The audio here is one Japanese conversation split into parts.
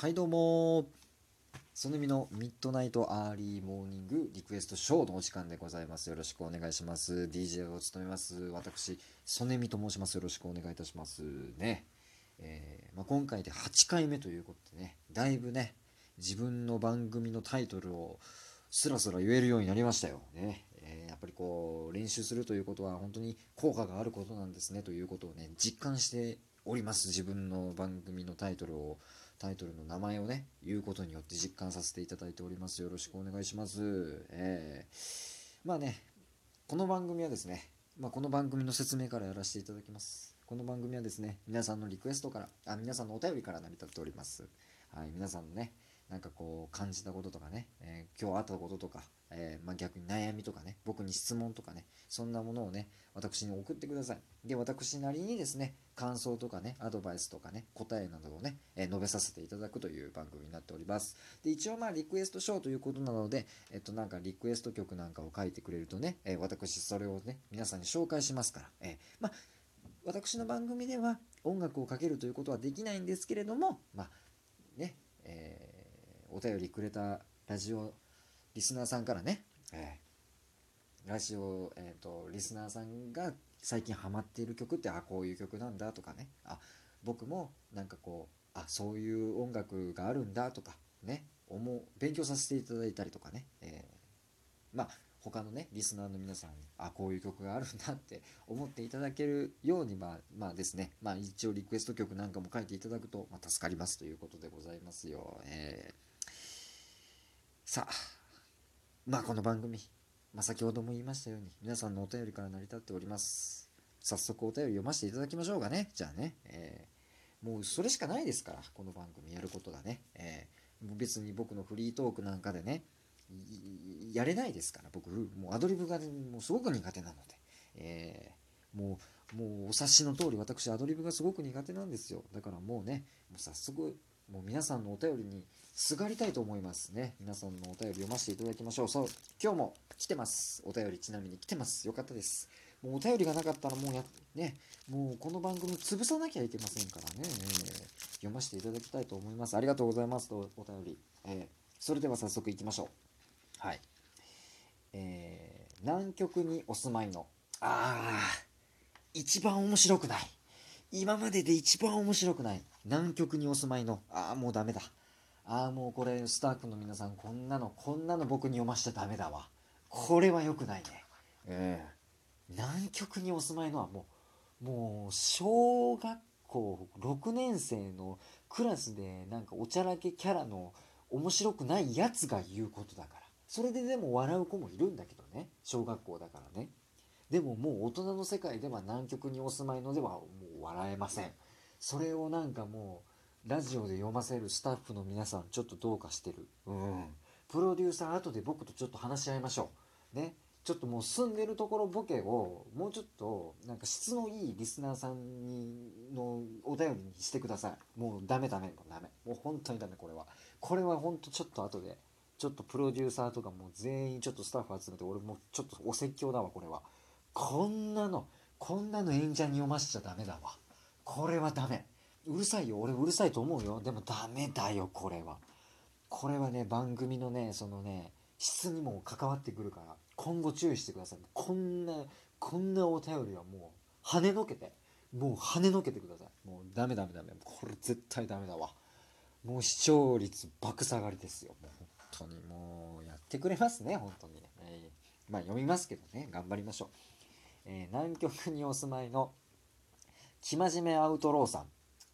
はいどうもソネミのミッドナイトアーリーモーニングリクエストショーのお時間でございます。よろしくお願いします。DJ を務めます。私、ソネミと申します。よろしくお願いいたしますね。えー、まあ、今回で8回目ということでね、だいぶね、自分の番組のタイトルをスラスラ言えるようになりましたよ。ね。えー、やっぱりこう、練習するということは本当に効果があることなんですねということをね、実感しております。自分の番組のタイトルをタイトルの名前をね、言うことによって実感させていただいております。よろしくお願いします。えー、まあね、この番組はですね、まあ、この番組の説明からやらせていただきます。この番組はですね、皆さんのリクエストから、あ、皆さんのお便りから成り立っております。はい、皆さんのね、なんかこう感じたこととかね、えー、今日あったこととか、えー、まあ、逆に悩みとかね、僕に質問とかね、そんなものをね、私に送ってください。で、私なりにですね、感想とかね、アドバイスとかね、答えなどをね、えー、述べさせていただくという番組になっております。で、一応まあリクエストショーということなので、えっとなんかリクエスト曲なんかを書いてくれるとね、え私それをね、皆さんに紹介しますから、えまあ、私の番組では音楽をかけるということはできないんですけれども、まあ、ね、えお便りくれたラジオリスナーさんからね、えー、ラジオ、えーと、リスナーさんが最近ハマっている曲ってあこういう曲なんだとかね。あ僕もなんかこうあそういう音楽があるんだとかね。思う勉強させていただいたりとかね、えー、まあ他のねリスナーの皆さんにあこういう曲があるんだって思っていただけるようにまあまあですね。まあ一応リクエスト曲なんかも書いていただくと、まあ、助かりますということでございますよ。えーさあ、まあこの番組、まあ、先ほども言いましたように、皆さんのお便りから成り立っております。早速お便り読ませていただきましょうかね。じゃあね、えー、もうそれしかないですから、この番組やることがね。えー、別に僕のフリートークなんかでね、やれないですから、僕、もうアドリブが、もうすごく苦手なので、えー、もう、もうお察しの通り、私、アドリブがすごく苦手なんですよ。だからもうね、もう早速、もう皆さんのお便りにすがりたいと思いますね。皆さんのお便り読ませていただきましょう。そう、今日も来てます。お便りちなみに来てます。よかったです。もうお便りがなかったらもうや、ね、もうこの番組潰さなきゃいけませんからね、えー、読ませていただきたいと思います。ありがとうございますとお便り。えー、それでは早速いきましょう。はい。えー、南極にお住まいの、あー、一番面白くない。今までで一番面白くない。南極にお住まいの、ああ、もうダメだ。ああ、もうこれ、スタッフの皆さん、こんなの、こんなの僕に読ましちゃダメだわ。これは良くないね。ええー、南極にお住まいのはもう、もう、小学校6年生のクラスで、なんかおちゃらけキャラの面白くないやつが言うことだから。それででも笑う子もいるんだけどね。小学校だからね。でももう大人の世界では南極にお住まいのではもう笑えません。それをなんかもうラジオで読ませるスタッフの皆さんちょっとどうかしてる。うん。プロデューサー後で僕とちょっと話し合いましょう。ね。ちょっともう住んでるところボケをもうちょっとなんか質のいいリスナーさんにのお便りにしてください。もうダメダメもうダメ。もう本当にダメこれは。これは本当ちょっと後でちょっとプロデューサーとかも全員ちょっとスタッフ集めて俺もちょっとお説教だわこれは。こんなのこんなの演者に読ませちゃダメだわこれはダメ。うるさいよ。俺うるさいと思うよ。でもダメだよ、これは。これはね、番組のね、そのね、質にも関わってくるから、今後注意してください。こんな、こんなお便りはもう、跳ねのけて。もう跳ねのけてください。もうダメダメダメ。これ絶対ダメだわ。もう視聴率爆下がりですよ。もう本当にもうやってくれますね、本当に。えー、まあ読みますけどね、頑張りましょう。えー、南極にお住まいの生真面目アウトローさん。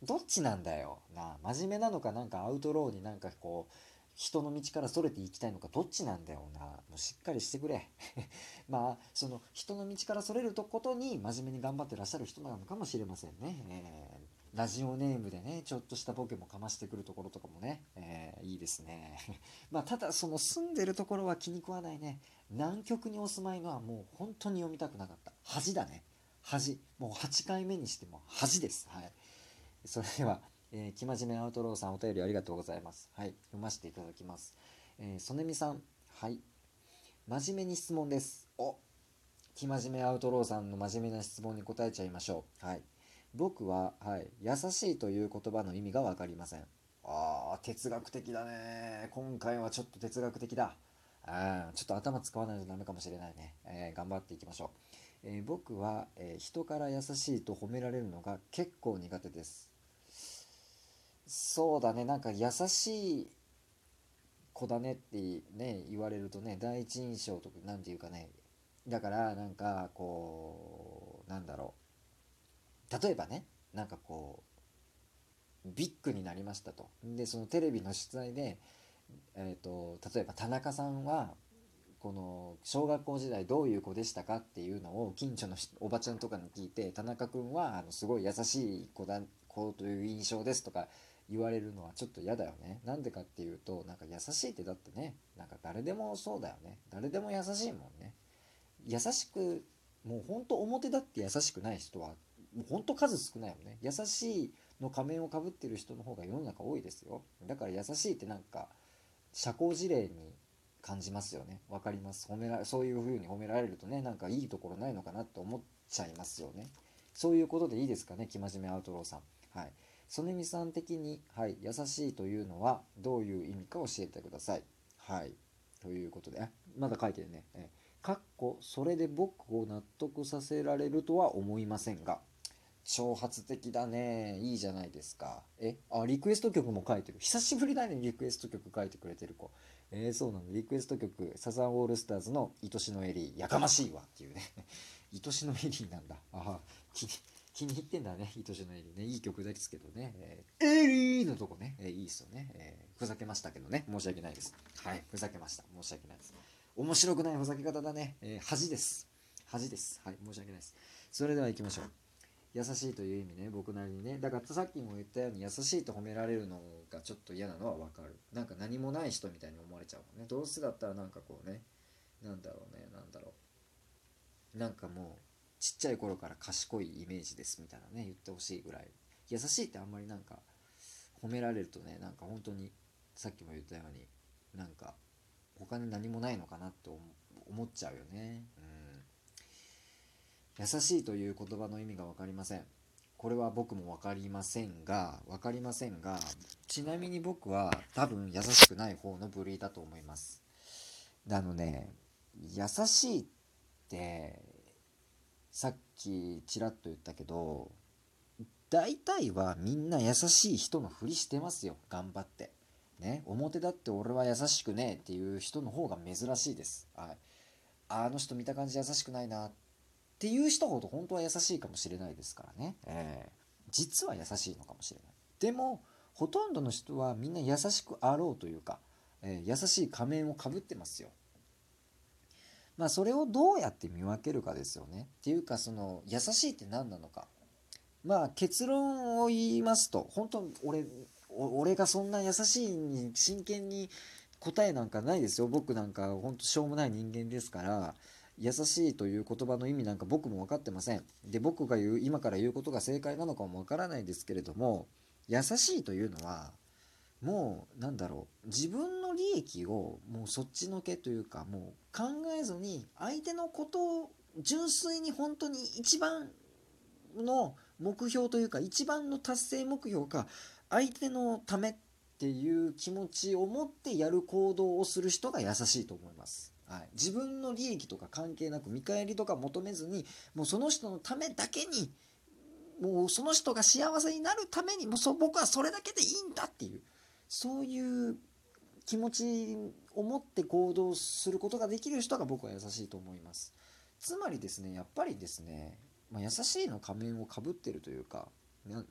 どっちなんだよ。な、真面目なのかなんかアウトローになんかこう、人の道からそれていきたいのかどっちなんだよな。もうしっかりしてくれ。まあ、その人の道からそれるとことに真面目に頑張ってらっしゃる人なのかもしれませんね。えー、ラジオネームでね、ちょっとしたボケもかましてくるところとかもね、えー、いいですね。まあ、ただその住んでるところは気に食わないね。南極にお住まいのはもう本当に読みたくなかった。恥だね。恥。もう8回目にしても恥です。はい。それでは、えー、生真面目アウトローさんお便りありがとうございます。はい。読ませていただきます。えー、曽根美さん。はい。真面目に質問です。お生真面目アウトローさんの真面目な質問に答えちゃいましょう。はい。僕は、はい、優しいという言葉の意味が分かりません。あー哲学的だね今回はちょっと哲学的だあちょっと頭使わないとダメかもしれないね、えー、頑張っていきましょう、えー、僕は、えー、人から優しいと褒められるのが結構苦手です。そうだねなんか優しい子だねってね言われるとね第一印象とか何て言うかね。だからなんかこうなんだろう。例えばねなんかこうビッグになりましたと。でそのテレビの出題で、えーと、例えば田中さんはこの小学校時代どういう子でしたかっていうのを近所のおばちゃんとかに聞いて田中君はあのすごい優しい子だ子という印象ですとか言われるのはちょっと嫌だよね。なんでかっていうとなんか優しいってだってねなんか誰でもそうだよね誰でも優しいもんね。優しくもうほんと表だって優しくない人はもうほんと数少ないよね優しいの仮面をかぶってる人の方が世の中多いですよだから優しいってなんか社交辞令に感じますよね。分かります。褒めらそういう風に褒められるとねなんかいいところないのかなって思っちゃいますよね。そういうことでいいですかね生真面目アウトローさん。はい。曽根美さん的に、はい、優しいというのはどういう意味か教えてください。はい。ということでまだ書いてるね、え。かっこそれで僕を納得させられるとは思いませんが挑発的だね。いいじゃないですか。えあリクエスト曲も書いてる。久しぶりだねリクエスト曲書いてくれてる子。えー、そうなのリクエスト曲サザンオールスターズの「愛しのエリーやかましいわ」っていうね。愛しのエリーなんだ。あ気気に入ってんだね愛しのエリーね。いい曲ですけどね、えー、エリーのとこね、えー、いいっすよね、えー、ふざけましたけどね。申し訳ないです。はい。ふざけました。申し訳ないです。面白くないふざけ方だね。えー、恥です。恥です。はい、申し訳ないです。それでは行きましょう。優しいという意味ね、僕なりにね。だからさっきも言ったように優しいと褒められるのがちょっと嫌なのはわかる。なんか何もない人みたいに思われちゃうもんね。どうせだったらなんかこうね、なんだろうね、なんだろう。なんかもう、ちっちゃい頃から賢いイメージですみたいなね、言ってほしいぐらい。優しいってあんまりなんか、褒められるとね、なんか本当に、さっきも言ったように、なんか他に何もないのかなって思っちゃうよね、優しいという言葉の意味が分かりません。これは僕も分かりませんが分かりませんがちなみに僕は多分優しくない方の部類だと思います。あのね優しいってさっきちらっと言ったけど大体はみんな優しい人のふりしてますよ。頑張って。ね、表だって俺は優しくねえっていう人の方が珍しいです。はい。あの人見た感じ優しくないな。ってっていう人ほど本当は優しいかもしれないですからね。えー、実は優しいのかもしれない。でも、ほとんどの人はみんな優しくあろうというか、えー、優しい仮面をかぶってますよ。まあそれをどうやって見分けるかですよね。っていうかその優しいって何なのか。まあ結論を言いますと、本当俺俺がそんな優しいに真剣に答えなんかないですよ僕なんかほんとしょうもない人間ですから優しいという言葉の意味なんか僕も分かってませんで僕が言う今から言うことが正解なのかも分からないですけれども優しいというのはもうなんだろう自分の利益をもうそっちのけというかもう考えずに相手のことを純粋に本当に一番の目標というか一番の達成目標か相手のためっていう気持ちを持ってやる行動をする人が優しいと思います。はい、自分の利益とか関係なく見返りとか求めずにもうその人のためだけにもうその人が幸せになるためにもうそ僕はそれだけでいいんだっていうそういう気持ちを持って行動することができる人が僕は優しいと思います。つまりですねやっぱりですね、まあ、優しいの仮面をかぶってるというかっ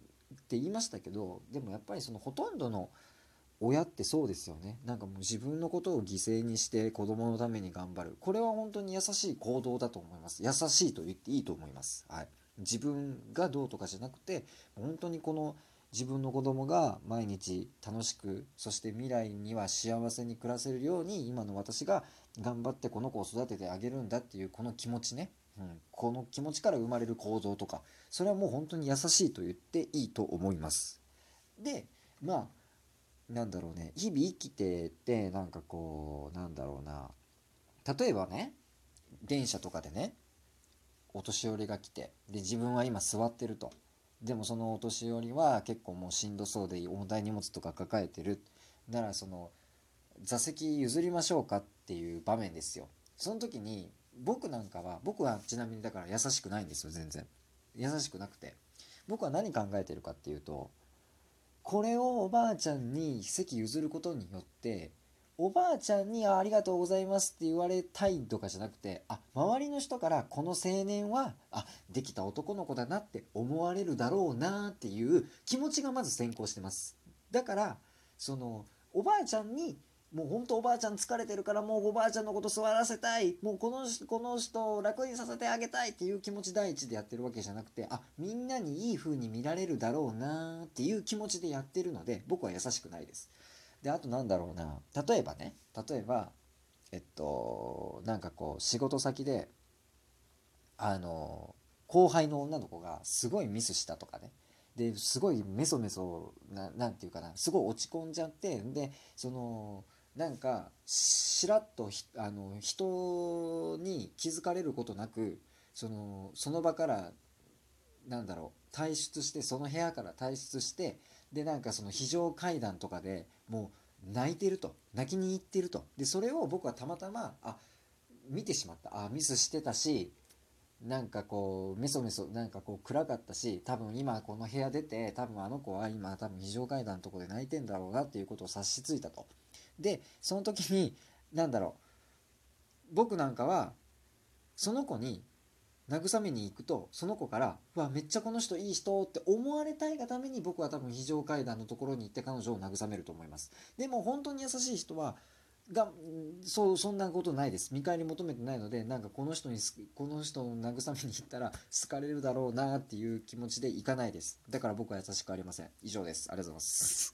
て言いましたけどでもやっぱりそのほとんどの親ってそうですよね。なんかもう自分のことを犠牲にして子供のために頑張る。これは本当に優しい行動だと思います。優しいと言っていいと思います、はい、自分がどうとかじゃなくて本当にこの自分の子供が毎日楽しくそして未来には幸せに暮らせるように今の私が頑張ってこの子を育ててあげるんだっていうこの気持ちね。うん、この気持ちから生まれる行動とかそれはもう本当に優しいと言っていいと思います。でまあなんだろうね。日々生きててなんかこうなんだろうな。例えばね電車とかでねお年寄りが来てで自分は今座ってると。でもそのお年寄りは結構もうしんどそうで重たい荷物とか抱えてる。ならその座席譲りましょうかっていう場面ですよ。その時に僕なんかは僕はちなみにだから優しくないんですよ全然。優しくなくて。僕は何考えてるかっていうとこれをおばあちゃんに席譲ることによっておばあちゃんにあ「りがとうございます」って言われたいとかじゃなくてあ周りの人からこの青年はあできた男の子だなって思われるだろうなっていう気持ちがまず先行してます。だからそのおばあちゃんにもうほんとおばあちゃん疲れてるからもうおばあちゃんのこと座らせたい。もうこのこの人を楽にさせてあげたい。っていう気持ち第一でやってるわけじゃなくてあみんなにいい風に見られるだろうな。っていう気持ちでやってるので僕は優しくないです。であとなんだろうな。例えばね。例えばえっとなんかこう仕事先であの後輩の女の子がすごいミスしたとかね。ですごいメソメソななんていうかな。すごい落ち込んじゃってでそのなんかしらっとあの人に気づかれることなくそのその場からなんだろう退出してその部屋から退出してでなんかその非常階段とかでもう泣いてると泣きに行ってるとでそれを僕はたまたまあ見てしまったあミスしてたしなんかこうメソメソなんかこう暗かったし多分今この部屋出て多分あの子は今多分非常階段のとこで泣いてんだろうなっていうことを察しついたと。でその時に何だろう。僕なんかはその子に慰めに行くとその子から「うわめっちゃこの人いい人」って思われたいがために僕は多分非常階段のところに行って彼女を慰めると思います。でも本当に優しい人はがそうそんなことないです。見返り求めてないのでなんかこの人にこの人を慰めに行ったら好かれるだろうなっていう気持ちで行かないです。だから僕は優しくありません。以上です。ありがとうございます。